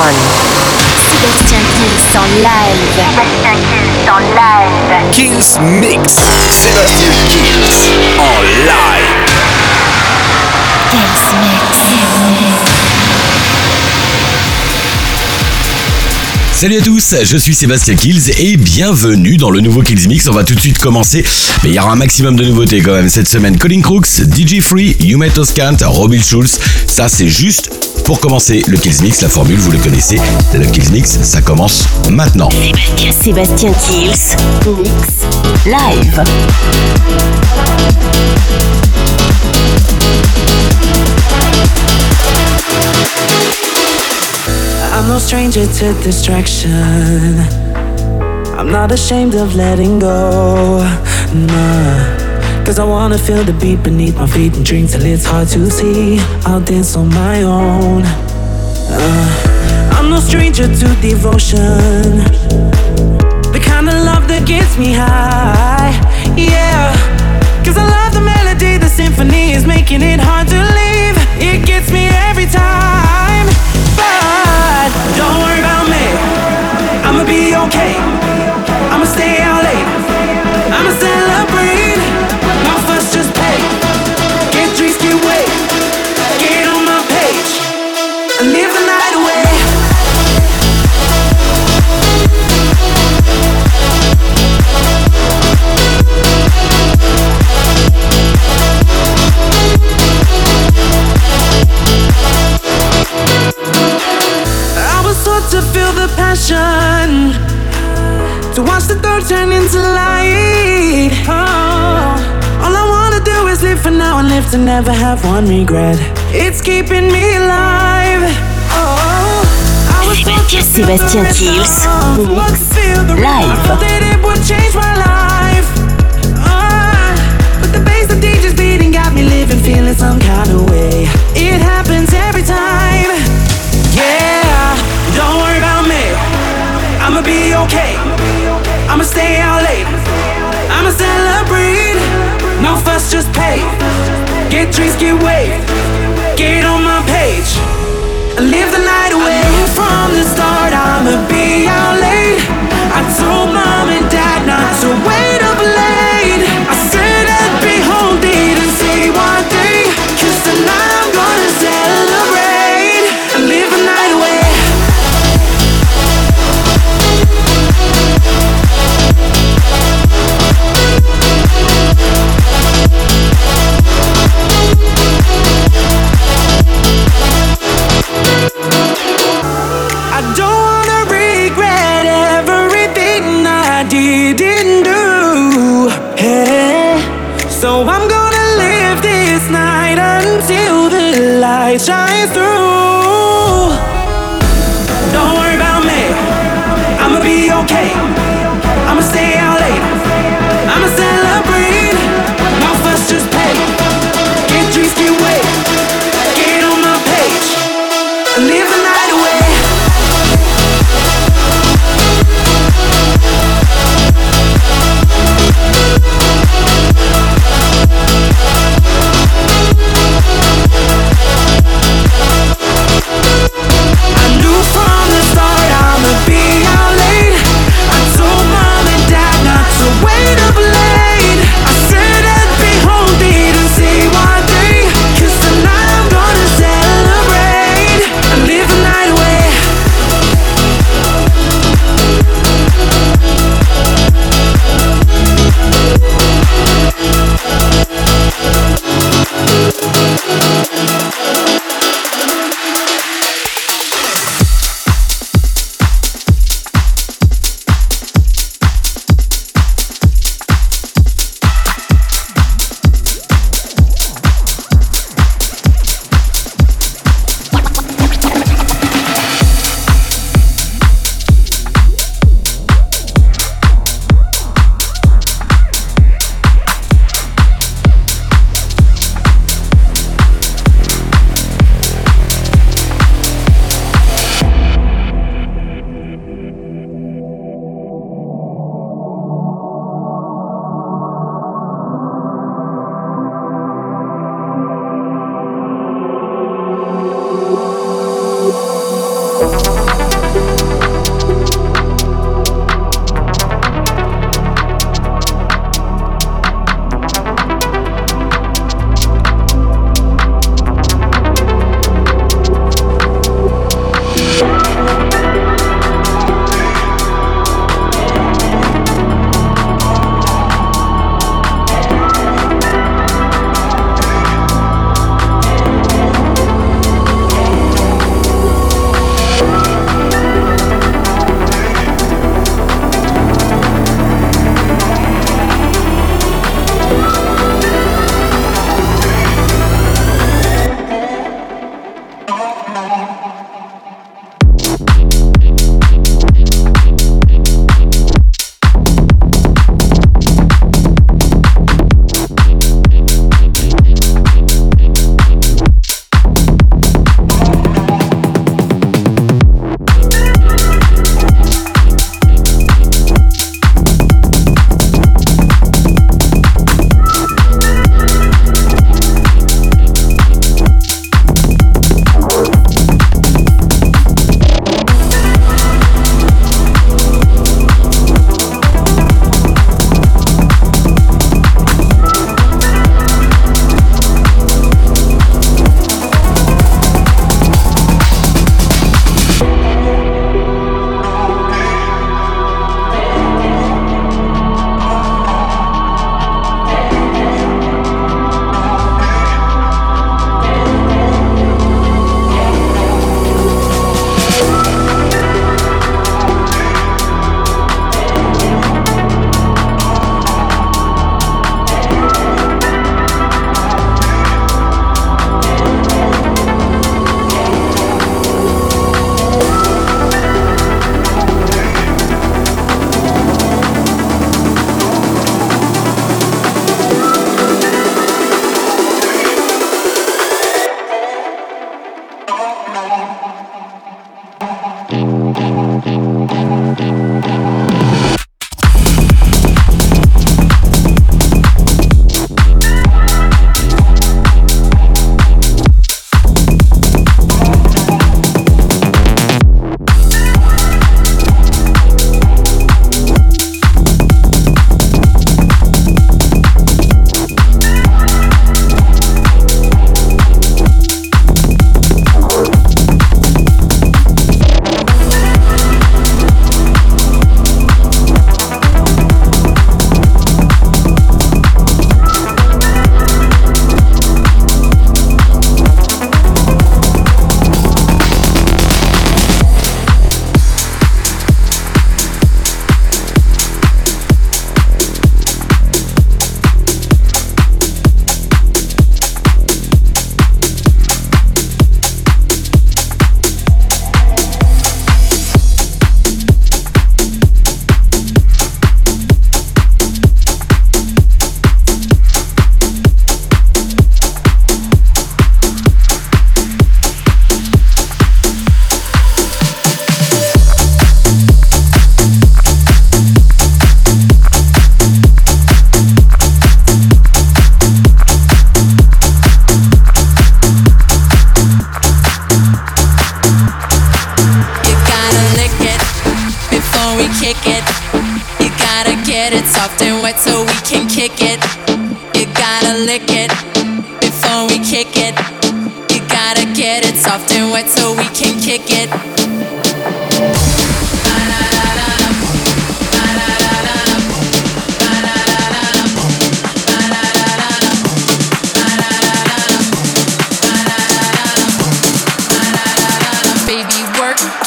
one. Sébastien Kills en live. Sébastien Kills en live. Kills Mix. Sébastien Kills en live. Kills Mix. Salut à tous, je suis Sébastien Kills et bienvenue dans le nouveau Kills Mix. On va tout de suite commencer, mais il y aura un maximum de nouveautés quand même cette semaine. Colin Crooks, DJ Free, Yumet Oskant, Robin Schulz. Ça, c'est juste pour commencer le Kills Mix. La formule, vous le connaissez. Le Kills Mix, ça commence maintenant. Sébastien Kills. Mix. Live. I'm no stranger to distraction. I'm not ashamed of letting go. Nah. Cause I wanna feel the beat beneath my feet and drink till it's hard to see. I'll dance on my own. Uh, I'm no stranger to devotion. The kind of love that gets me high. Yeah. Cause I love the melody, the symphony is making it hard to leave. It gets me every time. But don't worry about me. I'ma be okay. I'ma stay out late. I'ma celebrate. To watch the dark turn into light. Oh, all I wanna do is live for now and live to never have one regret. It's keeping me alive. Oh, I was taught to oh, feel the Sébastien Kills. rhythm, I could feel the Live. rhythm, that it would change my life. Oh. But the bass the DJ's beating got me living, feeling some kind of way. It happens every time. Yeah, don't worry about me. I'ma be okay. I'ma stay out late. I'ma celebrate. No fuss, just pay. Get drinks, get waved. Shines through.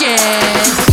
yeah.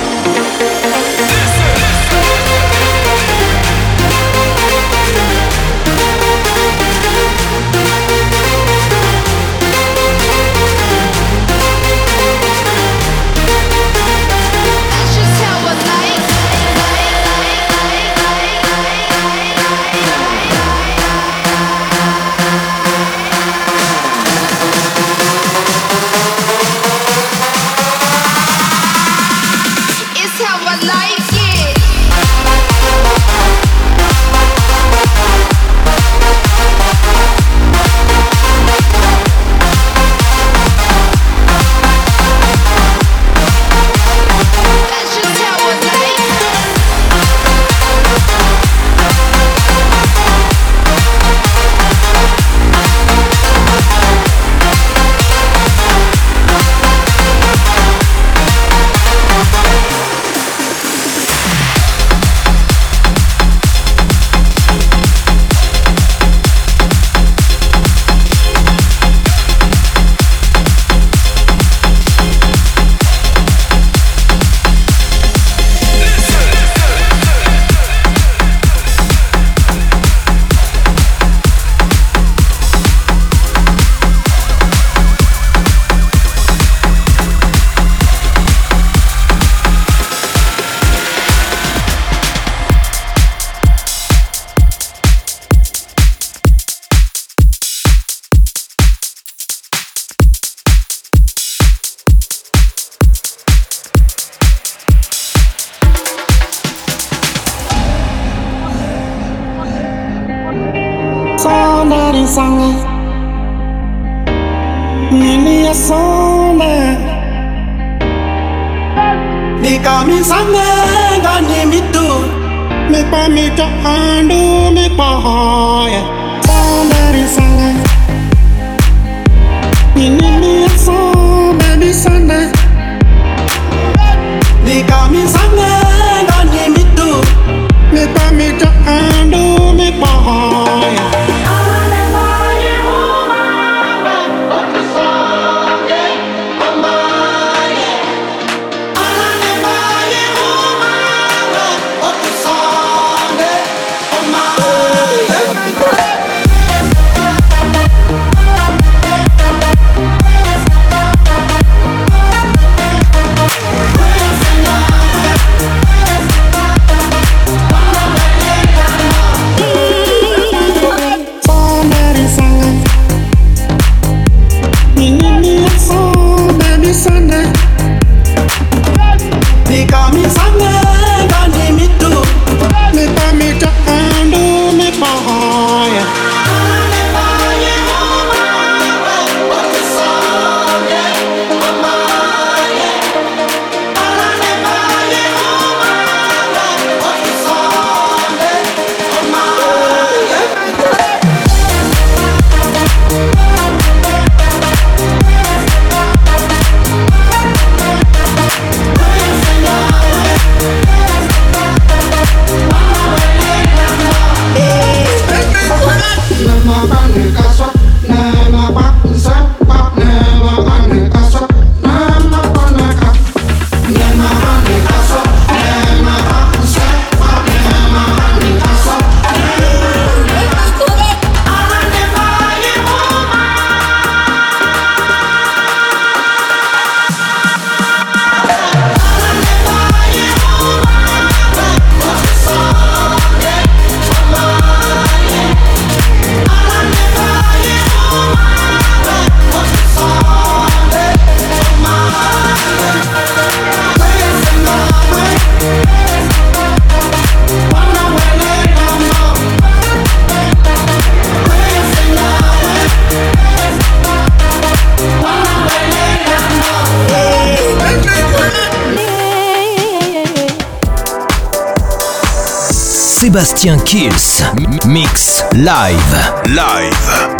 Sébastien Kills. Mix live. Live.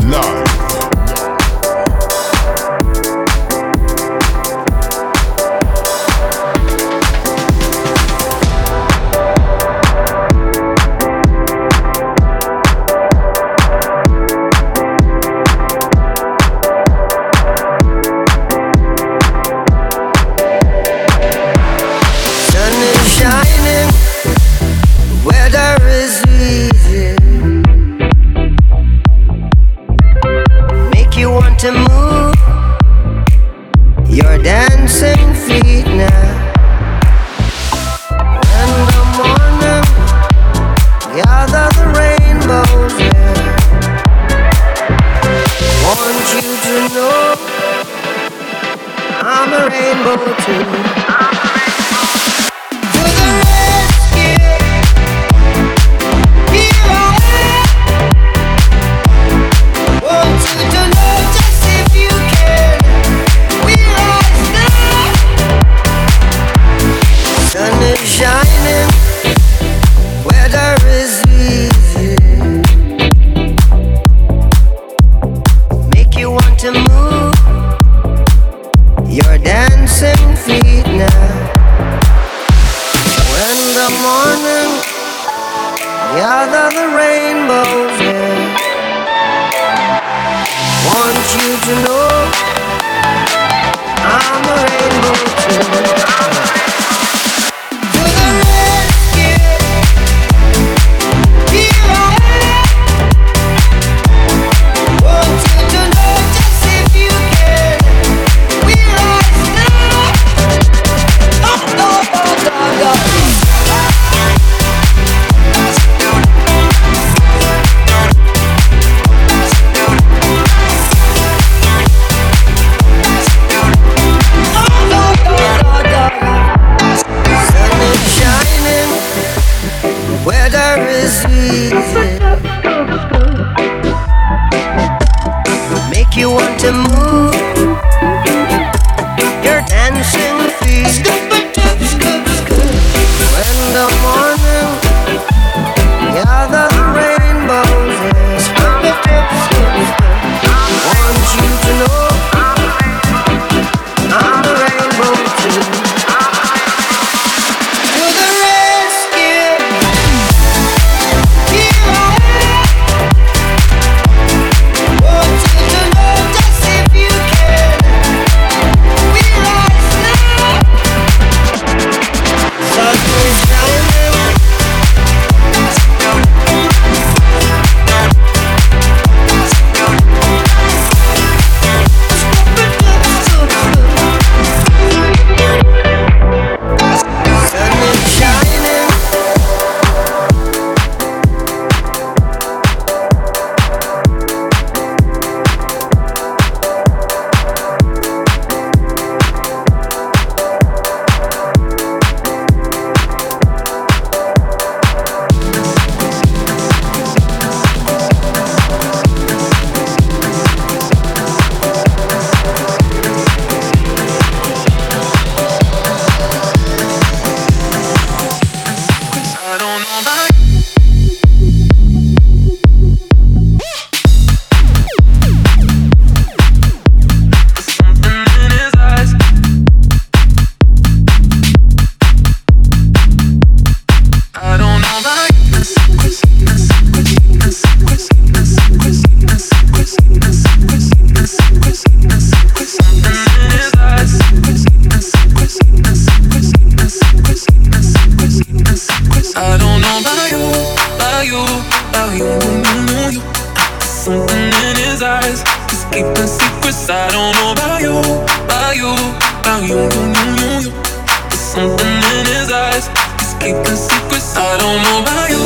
He's keeping secrets. I don't know about you,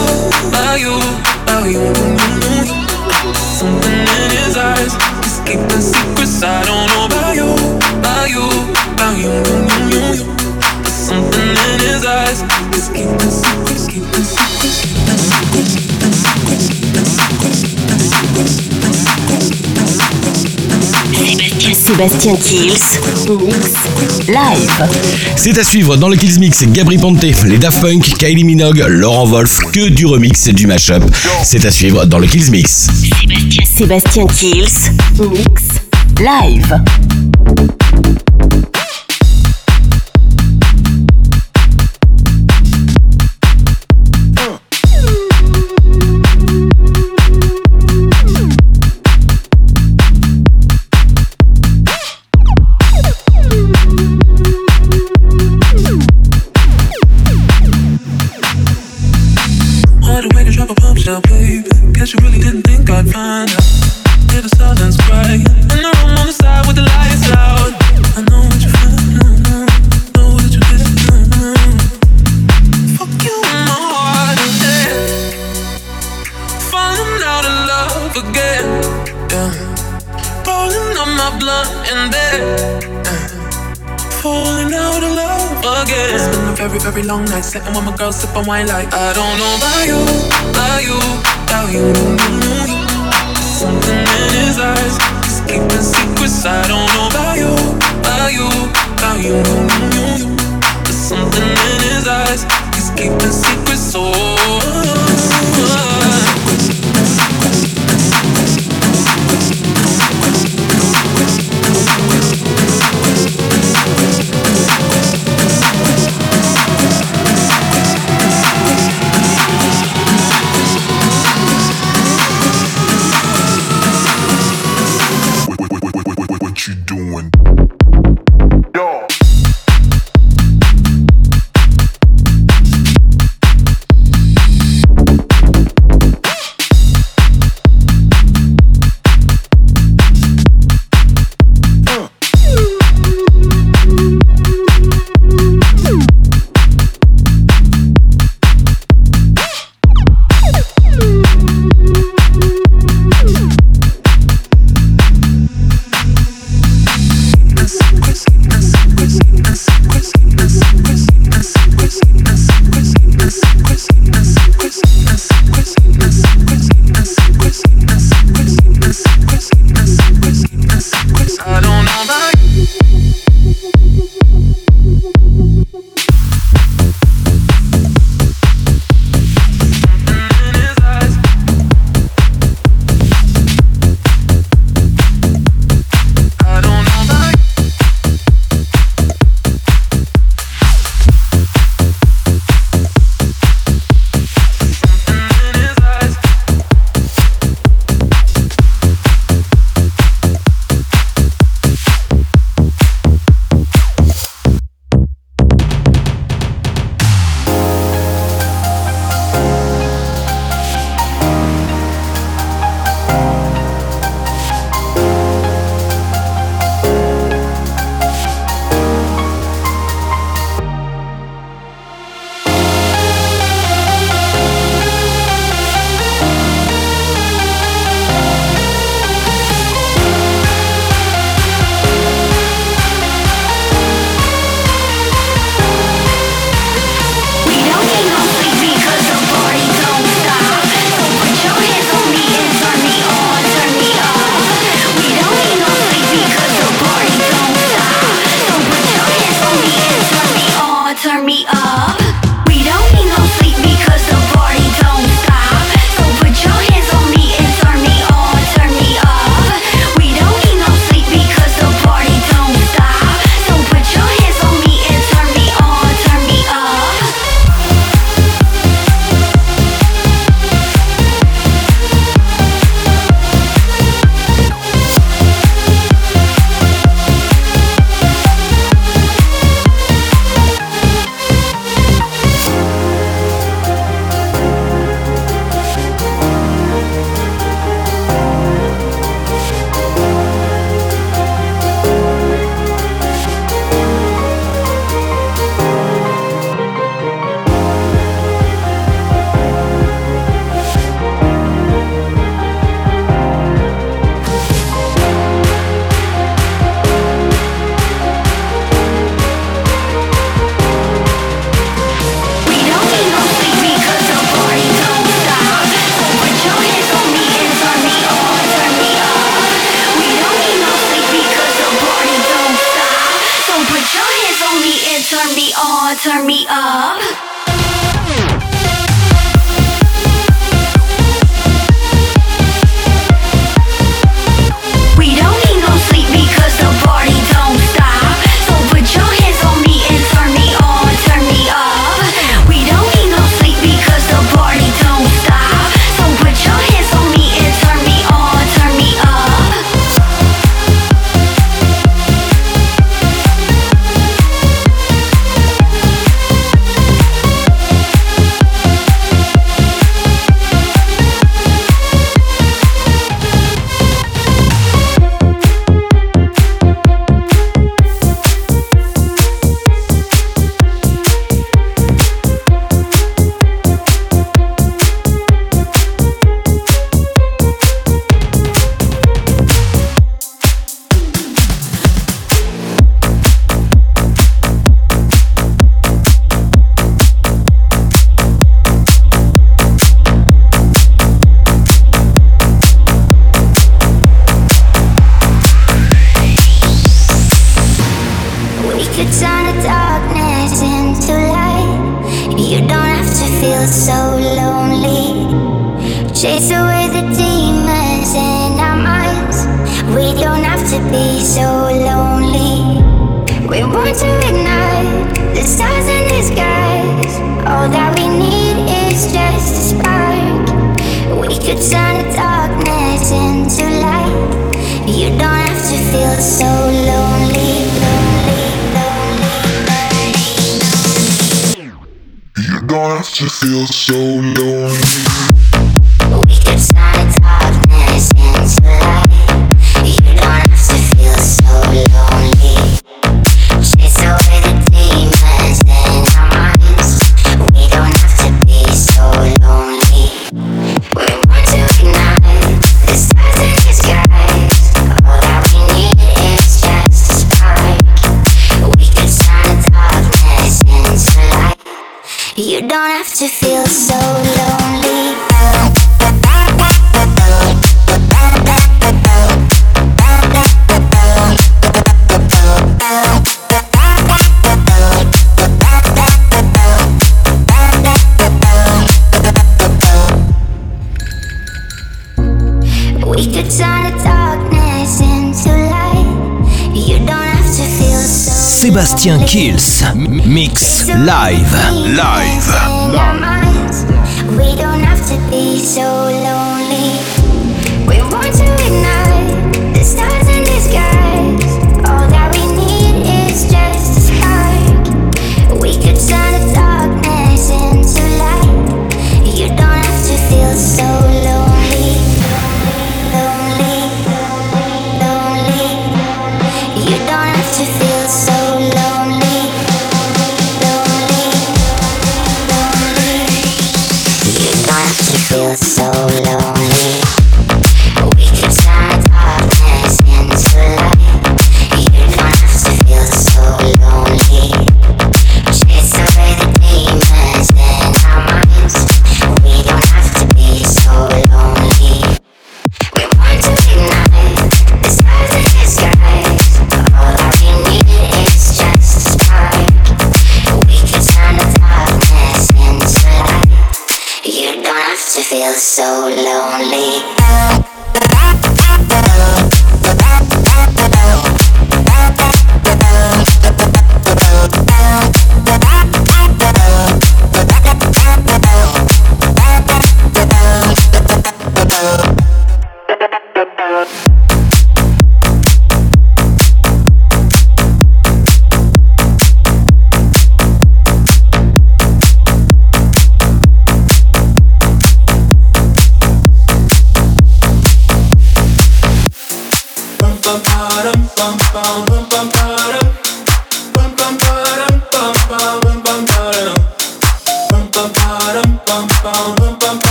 about you, about you. Sébastien Kills, mix live. C'est à suivre dans le Kills Mix, Gabri Ponte, les Daft Punk, Kylie Minogue, Laurent Wolf, que du remix et du mashup. C'est à suivre dans le Kills Mix. Sébastien Kills, mix live. Shell, baby. Guess you really didn't think I'd find out. Hear the silence cry, been a very, very long night. Sitting with my girl, sipping wine like I don't know about you, about you, about you. Something in his eyes, he's keeping secrets. I don't know about you, about you, about you. There's something in his eyes, he's keeping secrets. So. What you don't have to feel so Sébastien Kills. Mix live. Live. live.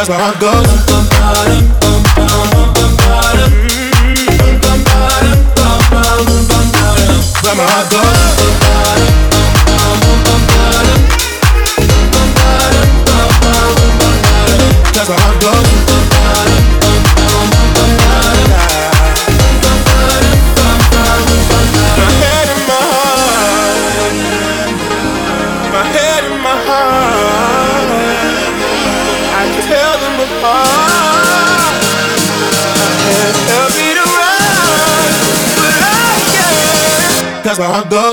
that's where I go. Where my heart goes. passada.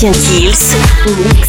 Kills.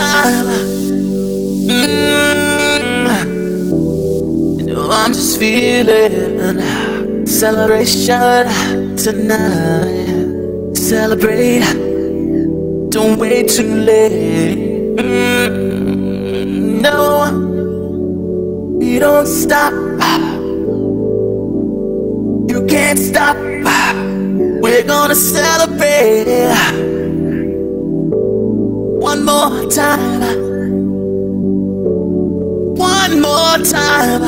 time. Mm-hmm. You know I'm just feeling celebration tonight. Celebrate, don't wait too late. Mm-hmm. No, you don't stop. You can't stop. We're gonna celebrate more time. One more time.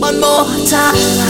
One more time.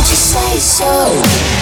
You say so?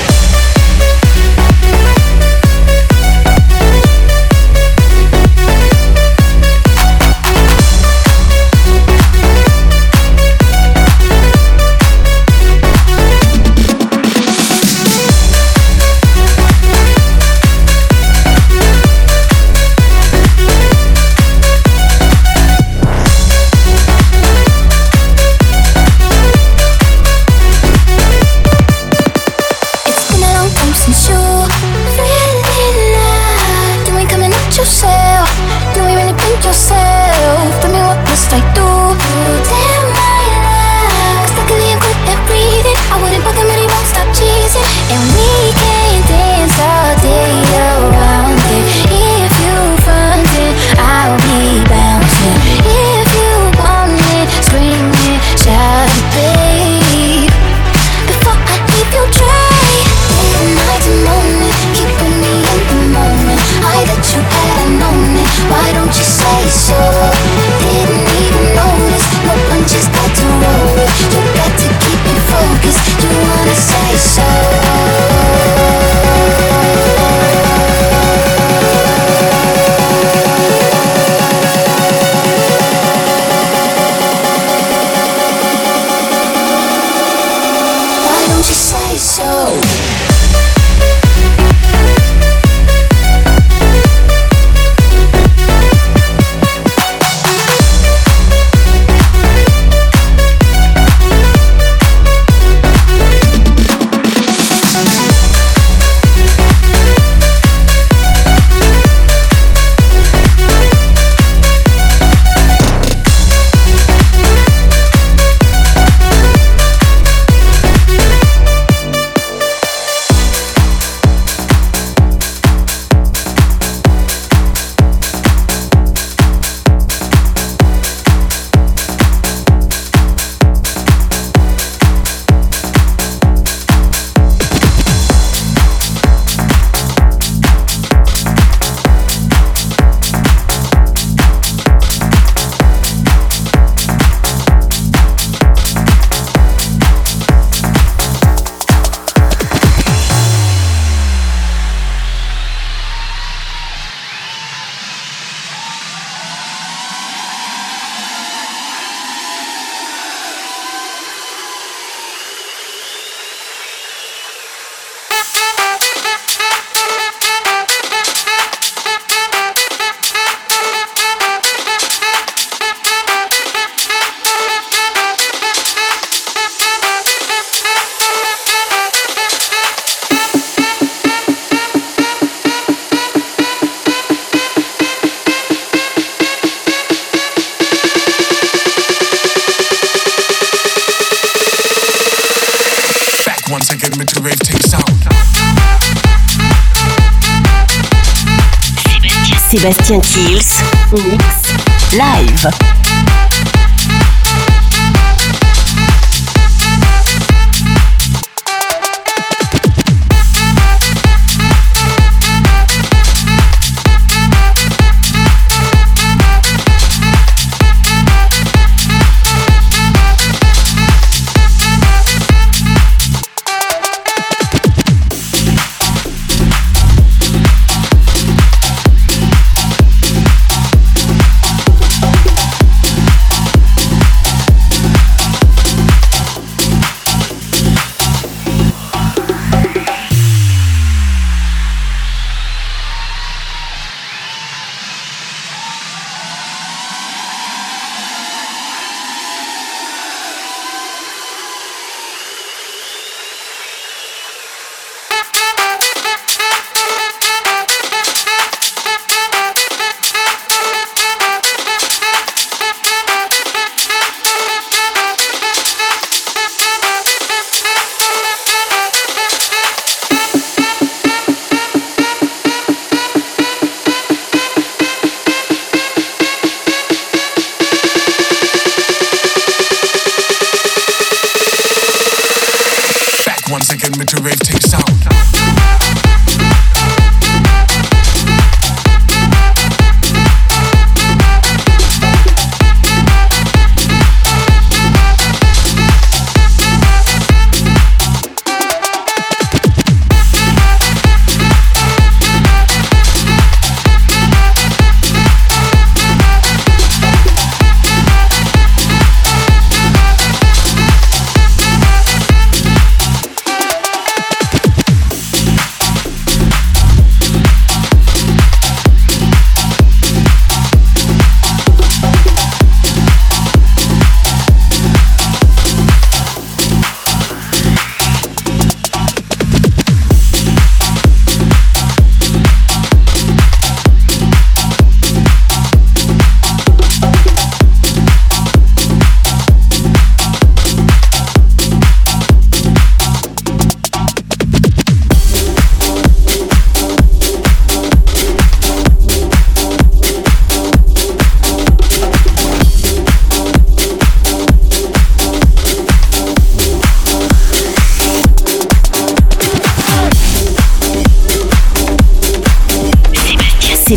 Kills,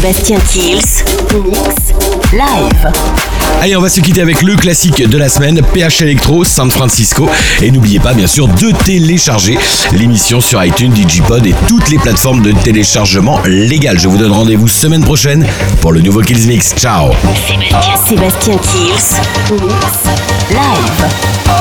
Sébastien Kills, Mix, Live. Allez, on va se quitter avec le classique de la semaine, PH Electro, San Francisco. Et n'oubliez pas, bien sûr, de télécharger l'émission sur iTunes, Digipod et toutes les plateformes de téléchargement légales. Je vous donne rendez-vous semaine prochaine pour le nouveau Kills Mix. Ciao Sébastien Kills, Mix, Live.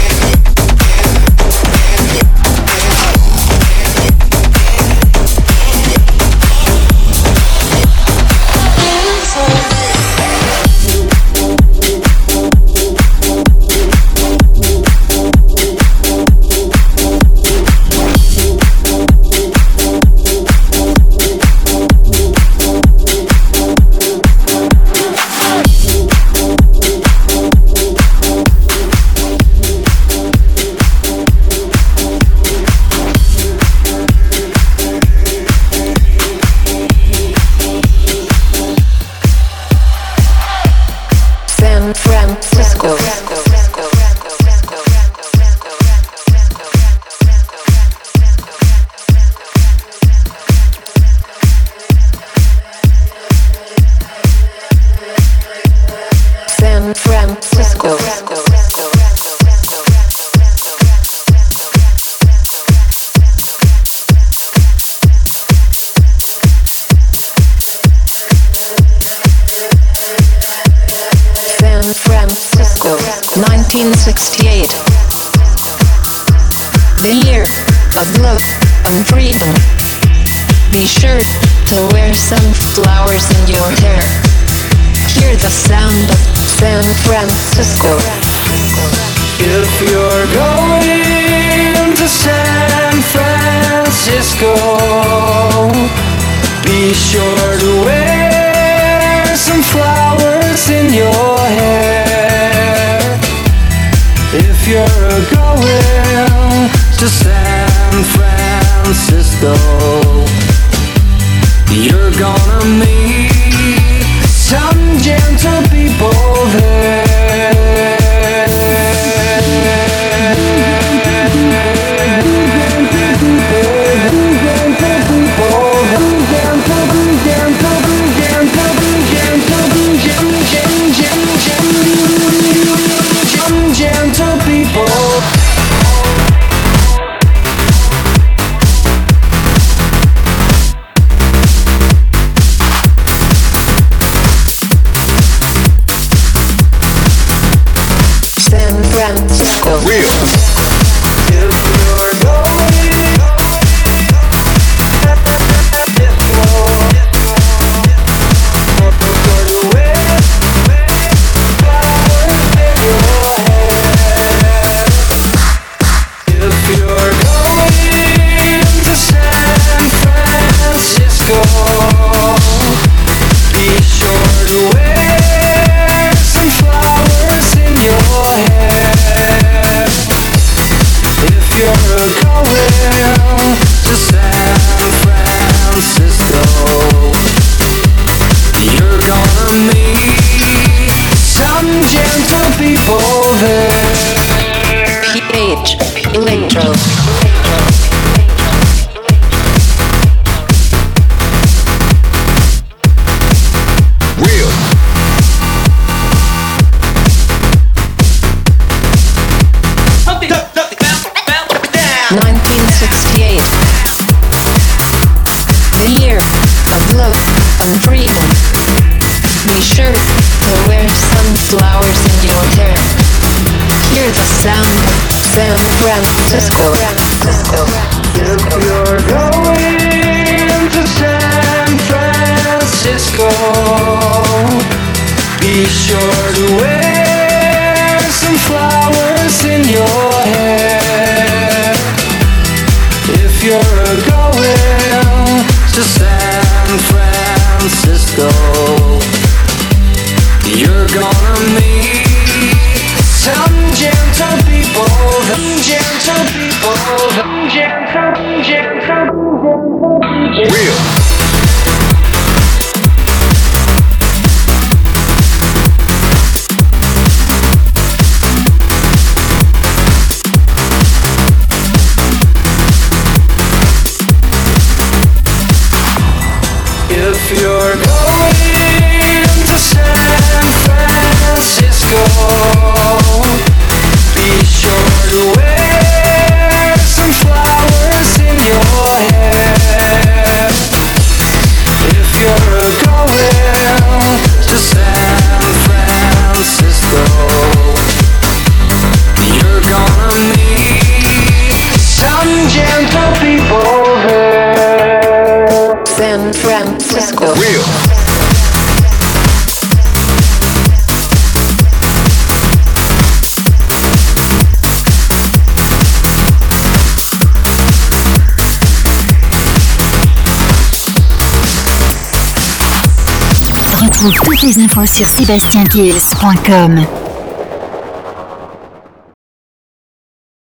going to San Francisco. You're gonna meet some gentle people there. Francisco. Francisco. Toutes les infos sur sébastienkills.com.